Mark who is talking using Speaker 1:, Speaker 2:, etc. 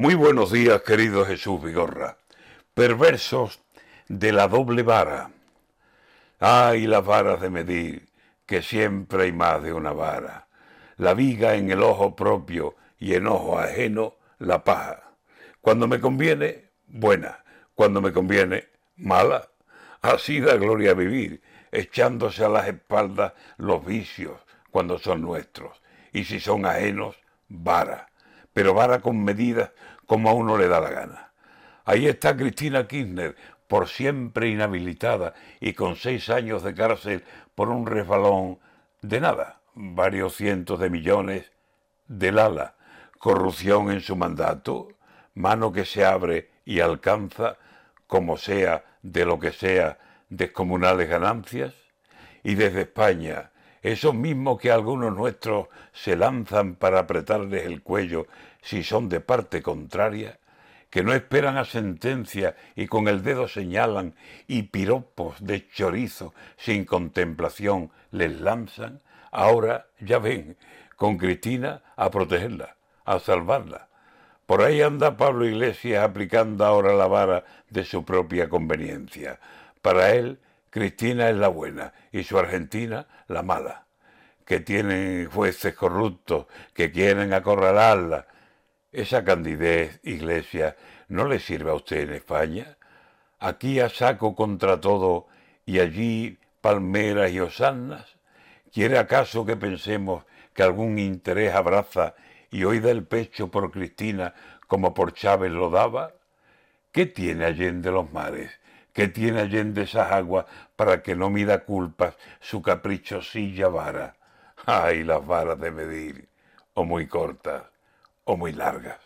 Speaker 1: Muy buenos días, querido Jesús Vigorra. Perversos de la doble vara. Ay, las varas de medir, que siempre hay más de una vara. La viga en el ojo propio y en ojo ajeno, la paja. Cuando me conviene, buena. Cuando me conviene, mala. Así da gloria vivir, echándose a las espaldas los vicios cuando son nuestros. Y si son ajenos, vara pero vara con medidas como a uno le da la gana. Ahí está Cristina Kirchner, por siempre inhabilitada y con seis años de cárcel por un resbalón de nada, varios cientos de millones del ala, corrupción en su mandato, mano que se abre y alcanza, como sea, de lo que sea, descomunales ganancias, y desde España, esos mismos que algunos nuestros se lanzan para apretarles el cuello si son de parte contraria, que no esperan a sentencia y con el dedo señalan y piropos de chorizo sin contemplación les lanzan, ahora ya ven con Cristina a protegerla, a salvarla. Por ahí anda Pablo Iglesias aplicando ahora la vara de su propia conveniencia. Para él, Cristina es la buena y su Argentina la mala, que tienen jueces corruptos que quieren acorralarla. Esa candidez, Iglesia, ¿no le sirve a usted en España? Aquí a saco contra todo y allí palmeras y osanas. ¿Quiere acaso que pensemos que algún interés abraza y hoy da el pecho por Cristina como por Chávez lo daba? ¿Qué tiene Allende los mares? ¿Qué tiene Allende esas aguas para que no mida culpas su caprichosilla vara? Ay, las varas de medir, o muy cortas o muy largas.